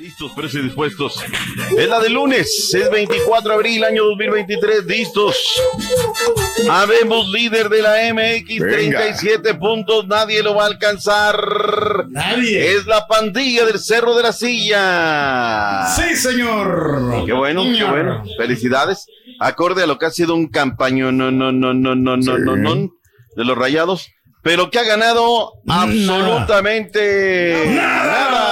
Listos, precios dispuestos. Es la de lunes, es 24 de abril, año 2023. Listos. Habemos líder de la MX, Venga. 37 puntos. Nadie lo va a alcanzar. Nadie. Es la pandilla del Cerro de la Silla. Sí, señor. Qué bueno, qué bueno. Felicidades. Acorde a lo que ha sido un campaño, no, no, no, no, no, no, no, no, de los rayados, pero que ha ganado absolutamente nada. nada.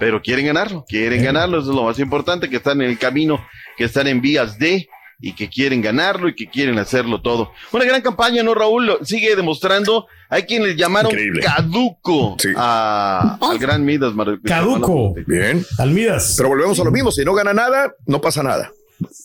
Pero quieren ganarlo, quieren ganarlo, eso es lo más importante, que están en el camino, que están en vías de y que quieren ganarlo y que quieren hacerlo todo. Una gran campaña, ¿no, Raúl? Lo- Sigue demostrando, hay quienes llamaron Increíble. caduco a- al gran Midas. Mar- Caduco. Bien. Almidas. Pero volvemos a lo mismo. Si no gana nada, no pasa nada.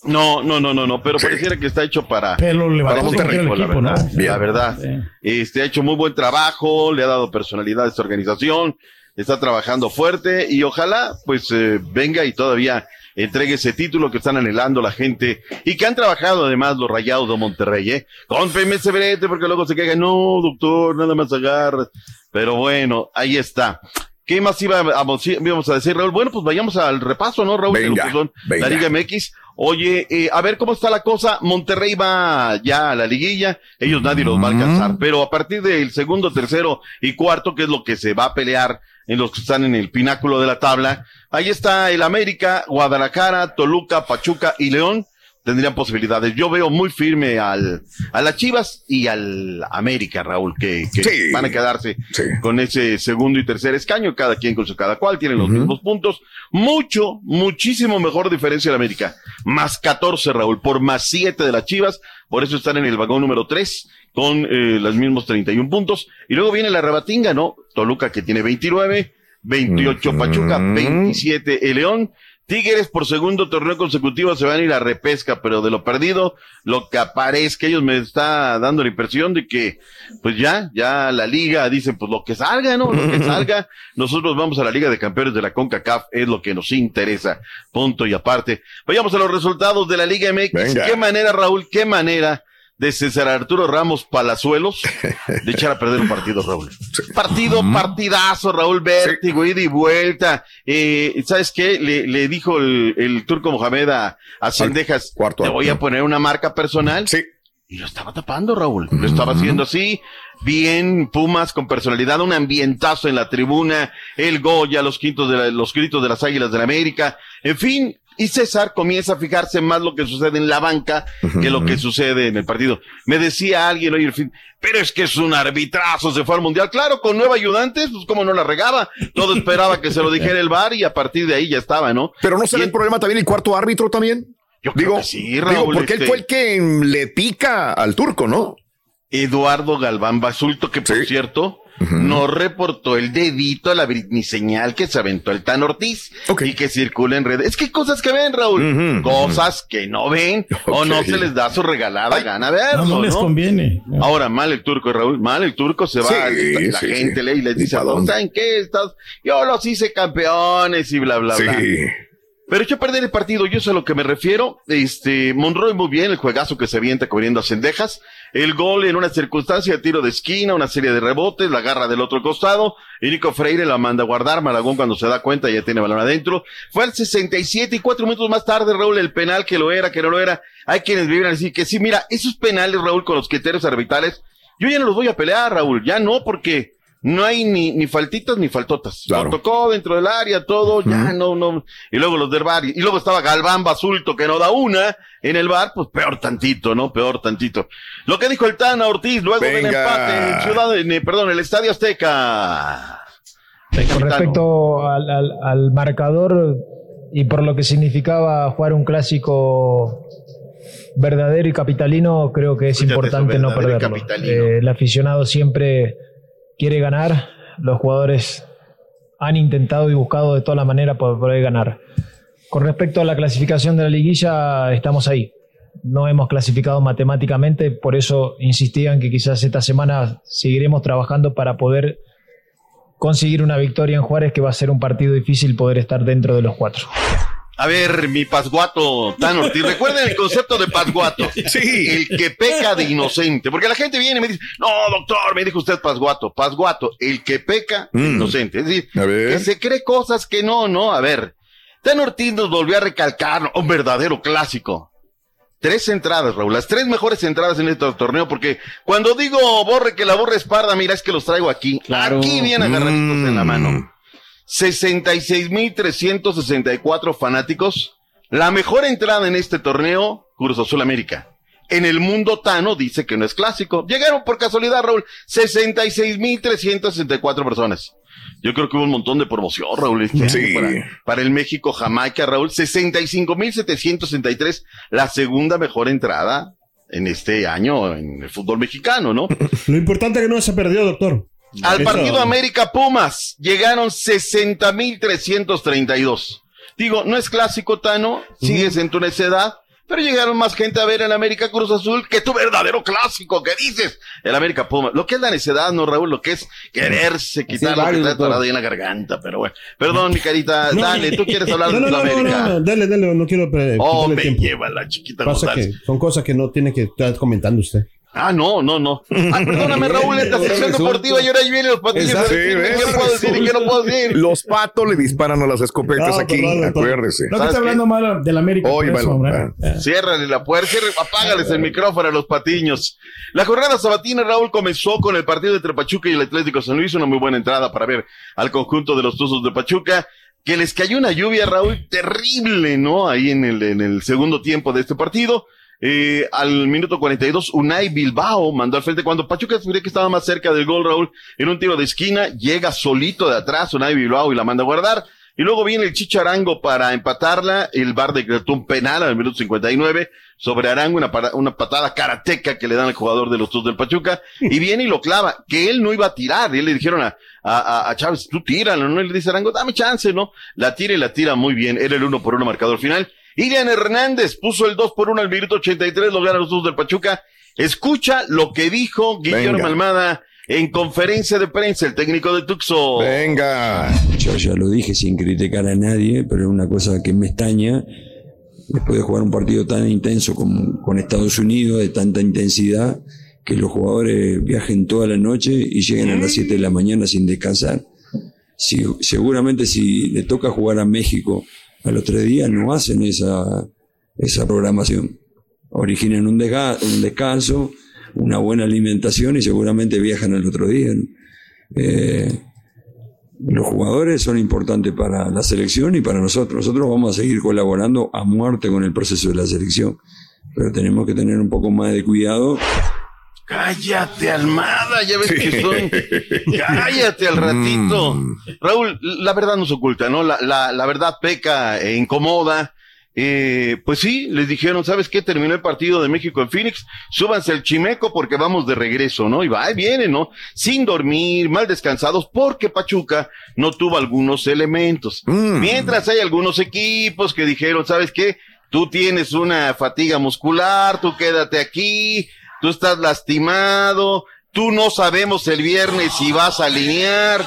No, no, no, no, no, pero pareciera que está hecho para, Pero le para Monterrey, el la equipo, verdad. ¿no? La verdad. Este ha hecho muy buen trabajo, le ha dado personalidad a esta organización, está trabajando fuerte y ojalá pues eh, venga y todavía entregue ese título que están anhelando la gente y que han trabajado además los rayados de Monterrey, ¿eh? Cómpeme ese brete porque luego se quejan, no, doctor, nada más agarra. Pero bueno, ahí está. ¿Qué más iba a, íbamos a decir, Raúl? Bueno, pues vayamos al repaso, ¿no, Raúl? Venga, venga. La Liga MX. Oye, eh, a ver cómo está la cosa. Monterrey va ya a la liguilla. Ellos nadie los va a alcanzar. Pero a partir del segundo, tercero y cuarto, que es lo que se va a pelear en los que están en el pináculo de la tabla, ahí está el América, Guadalajara, Toluca, Pachuca y León. Tendrían posibilidades. Yo veo muy firme al, a las Chivas y al América, Raúl, que, que Sí. van a quedarse con ese segundo y tercer escaño, cada quien con su cada cual, tienen los mismos puntos. Mucho, muchísimo mejor diferencia de América. Más 14, Raúl, por más 7 de las Chivas. Por eso están en el vagón número 3 con eh, los mismos 31 puntos. Y luego viene la rebatinga, ¿no? Toluca que tiene 29, 28 Pachuca, 27 el León. Tigres por segundo torneo consecutivo se van a ir a repesca, pero de lo perdido, lo que aparezca, ellos me está dando la impresión de que, pues ya, ya la liga dicen, pues lo que salga, ¿no? Lo que salga, nosotros vamos a la Liga de Campeones de la CONCACAF, es lo que nos interesa, punto y aparte. Vayamos a los resultados de la Liga MX. Venga. ¿Qué manera, Raúl? ¿Qué manera? De César Arturo Ramos Palazuelos de echar a perder un partido, Raúl. Partido, partidazo, Raúl Vértigo, ida y vuelta. Eh, ¿Sabes qué? Le, le dijo el, el turco Mohamed a, a Cendejas, te voy a poner una marca personal. Sí. Y lo estaba tapando, Raúl. Lo estaba haciendo así. Bien, Pumas con personalidad, un ambientazo en la tribuna, el Goya, los quintos de la- los gritos de las Águilas del la América. En fin, y César comienza a fijarse más lo que sucede en la banca que lo que sucede en el partido. Me decía alguien fin, pero es que es un arbitrazo, se fue al mundial. Claro, con nueve ayudantes, pues como no la regaba. Todo esperaba que se lo dijera el bar y a partir de ahí ya estaba, ¿no? Pero no será el problema también el cuarto árbitro también. Yo creo digo, que sí, digo, Raúl, porque él este- fue el que le pica al turco, ¿no? Eduardo Galván Basulto, que por cierto, no reportó el dedito a la Britney señal que se aventó el Tan Ortiz y que circula en redes. Es que hay cosas que ven, Raúl, cosas que no ven o no se les da su regalada gana verlo, No, no les conviene. Ahora, mal el turco, Raúl, mal el turco se va, Sí, la sí, gente sí. lee y les ¿Y dice? ¿saben qué? Estás, yo los hice campeones y bla, bla, Sí. bla. Pero echó a perder el partido, yo sé a lo que me refiero. Este, Monroy muy bien, el juegazo que se avienta cubriendo a Cendejas. El gol en una circunstancia, tiro de esquina, una serie de rebotes, la garra del otro costado. Y Freire la manda a guardar. Malagón cuando se da cuenta ya tiene balón adentro. Fue al 67 y cuatro minutos más tarde, Raúl, el penal que lo era, que no lo era. Hay quienes viven a decir que sí, mira, esos penales, Raúl, con los criterios arbitrales, yo ya no los voy a pelear, Raúl. Ya no, porque no hay ni, ni faltitas ni faltotas. Lo tocó dentro del área, todo, ya no, no. Y luego los del bar, y luego estaba Galván Basulto que no da una en el bar, pues peor tantito, ¿no? Peor tantito. Lo que dijo el Tana Ortiz luego del empate en Ciudad, en, eh, perdón, el Estadio Azteca. Con respecto al, al- al marcador y por lo que significaba jugar un clásico verdadero y capitalino, creo que es Escúchate importante eso, no perderlo. Eh, el aficionado siempre quiere ganar, los jugadores han intentado y buscado de toda la manera por poder ganar. Con respecto a la clasificación de la liguilla, estamos ahí. No hemos clasificado matemáticamente, por eso insistía en que quizás esta semana seguiremos trabajando para poder conseguir una victoria en Juárez, que va a ser un partido difícil poder estar dentro de los cuatro. A ver, mi pasguato Tan Ortiz, recuerden el concepto de pasguato. Sí. El que peca de inocente. Porque la gente viene y me dice, no, doctor, me dijo usted pasguato. Pasguato, el que peca de Mm. inocente. Es decir, A ver. que se cree cosas que no, no. A ver, Tan Ortiz nos volvió a recalcar un verdadero clásico. Tres entradas, Raúl, las tres mejores entradas en este torneo, porque cuando digo borre que la borre es parda, mira, es que los traigo aquí. Aquí bien agarraditos en la mano. 66.364 fanáticos. La mejor entrada en este torneo, Cruz Azul América. En el mundo Tano dice que no es clásico. Llegaron por casualidad, Raúl, 66.364 personas. Yo creo que hubo un montón de promoción, Raúl. este Sí. Para, para el México Jamaica, Raúl. 65.763, la segunda mejor entrada en este año en el fútbol mexicano, ¿no? Lo importante es que no se perdió, doctor. Al partido América Pumas llegaron 60.332. Digo, no es clásico, Tano, sigues en tu necedad, pero llegaron más gente a ver el América Cruz Azul que tu verdadero clásico, ¿qué dices? El América Pumas. Lo que es la necedad, ¿no, Raúl? Lo que es quererse quitar lo que ahí en la garganta, pero bueno. Perdón, mi carita, dale, tú quieres hablar no, de no, tu no, no, América. no, dale, dale, no quiero pre- Oh, me tiempo. lleva la chiquita Pasa que son cosas que no tiene que estar comentando usted. Ah, no, no, no. Ah, perdóname, Raúl, esta sección deportiva y ahora ahí vienen los patillos Exacto. Sí, qué puedo decir y qué no puedo decir. Los patos le disparan a las escopetas No, aquí, perdón, acuérdese. No que está hablando mal del América. por Oye, eso, balón, hombre. ah. Ciérrale la puerta, cierre, apágales el micrófono a los patiños. La jornada sabatina, Raúl, comenzó con el partido entre Pachuca y el Atlético San Luis, una muy buena entrada para ver al conjunto de los Tuzos de Pachuca, que les cayó una lluvia, Raúl, terrible, ¿no? Ahí en el, en el segundo tiempo de este partido. Eh, al minuto 42, Unai Bilbao mandó al frente cuando Pachuca creía que estaba más cerca del gol, Raúl, en un tiro de esquina, llega solito de atrás Unai Bilbao y la manda a guardar. Y luego viene el Chicharango para empatarla. El Bar decretó un penal al minuto 59 sobre Arango, una, para- una patada karateca que le dan al jugador de los Tuzos del Pachuca. Y viene y lo clava, que él no iba a tirar. Y le dijeron a, a, a- a Chávez, tú tíralo, ¿no? Y le dice Arango, dame chance, ¿no? La tira y la tira muy bien. Era el uno por uno marcador final. Irian Hernández puso el 2 por 1 al minuto 83, lo ganan los Tuzos del Pachuca. Escucha lo que dijo Guillermo Venga. Almada en conferencia de prensa, el técnico de Tuxo. Venga. Yo ya lo dije sin criticar a nadie, pero es una cosa que me extraña. Después de jugar un partido tan intenso con, con Estados Unidos, de tanta intensidad, que los jugadores viajen toda la noche y lleguen a las 7 de la mañana sin descansar. Si, seguramente si le toca jugar a México a los tres días, no hacen esa, esa programación. Originan un, descanso, una buena alimentación y seguramente viajan al otro día. Eh, los jugadores son importantes para la selección y para nosotros. Nosotros vamos a seguir colaborando a muerte con el proceso de la selección, pero tenemos que tener un poco más de cuidado. Cállate, Almada, ya ves que son. Cállate al ratito. Raúl, la verdad nos oculta, ¿no? La, la, la verdad peca e incomoda. Eh, pues sí, les dijeron, ¿sabes qué? Terminó el partido de México en Phoenix, súbanse al chimeco porque vamos de regreso, ¿no? Y va, y viene, ¿no? Sin dormir, mal descansados, porque Pachuca no tuvo algunos elementos. Mientras hay algunos equipos que dijeron, ¿sabes qué? Tú tienes una fatiga muscular, tú quédate aquí, tú estás lastimado, tú no sabemos el viernes si vas a alinear.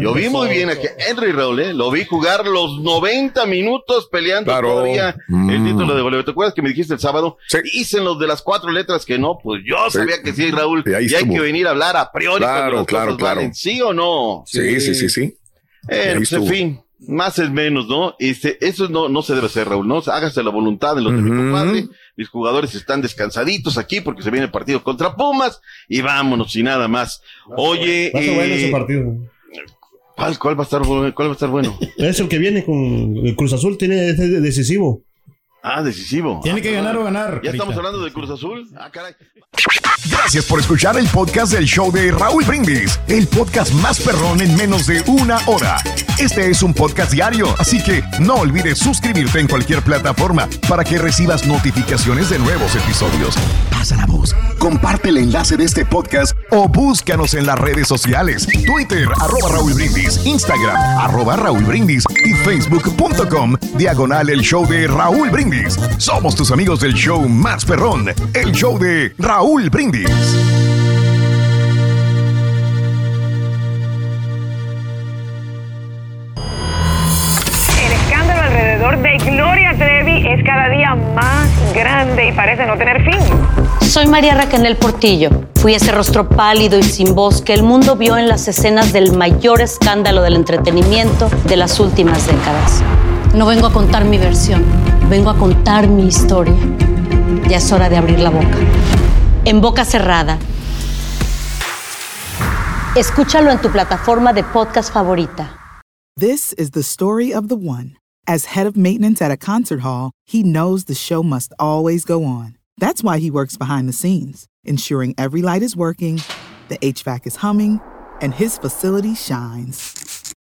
Yo vi muy bien a Henry Raúl, ¿eh? lo vi jugar los 90 minutos peleando Claro. todavía Mm. el título de goleo. ¿Te acuerdas que me dijiste el sábado? Dicen los de las cuatro letras que no, pues yo Sí. sabía que sí, Raúl. Y ahí y hay que venir a hablar a priori Claro, las claro, claro. valen, ¿sí o no? Sí, sí, sí, sí. Eh, pues, en fin, Más es menos, ¿no? Este, eso no, no se debe hacer, Raúl, ¿no? O sea, hágase la voluntad de los de mi compadre. Mis jugadores están descansaditos aquí porque se viene el partido contra Pumas y vámonos y nada más. Oye, ser bueno ese eh, partido. ¿cuál, cuál va a estar bueno? ¿Cuál va a estar bueno? Es el que viene con el Cruz Azul, tiene es decisivo. Ah, decisivo. Tiene que ganar o ganar. ¿Ya Carita. estamos hablando de Cruz Azul? Ah, caray. Gracias por escuchar el podcast del show de Raúl Brindis, el podcast más perrón en menos de una hora. Este es un podcast diario, así que no olvides suscribirte en cualquier plataforma para que recibas notificaciones de nuevos episodios. Pasa la voz, comparte el enlace de este podcast o búscanos en las redes sociales, Twitter, arroba Raúl Brindis, Instagram, arroba Raúl Brindis y facebook.com, diagonal el show de Raúl Brindis. Somos tus amigos del show más perrón, el show de Raúl Brindis. El escándalo alrededor de Gloria Trevi es cada día más grande y parece no tener fin. Soy María Raquel Portillo. Fui ese rostro pálido y sin voz que el mundo vio en las escenas del mayor escándalo del entretenimiento de las últimas décadas. No vengo a contar mi versión, vengo a contar mi historia. Ya es hora de abrir la boca. En boca cerrada. Escúchalo en tu plataforma de podcast favorita. This is the story of the one. As head of maintenance at a concert hall, he knows the show must always go on. That's why he works behind the scenes, ensuring every light is working, the HVAC is humming, and his facility shines.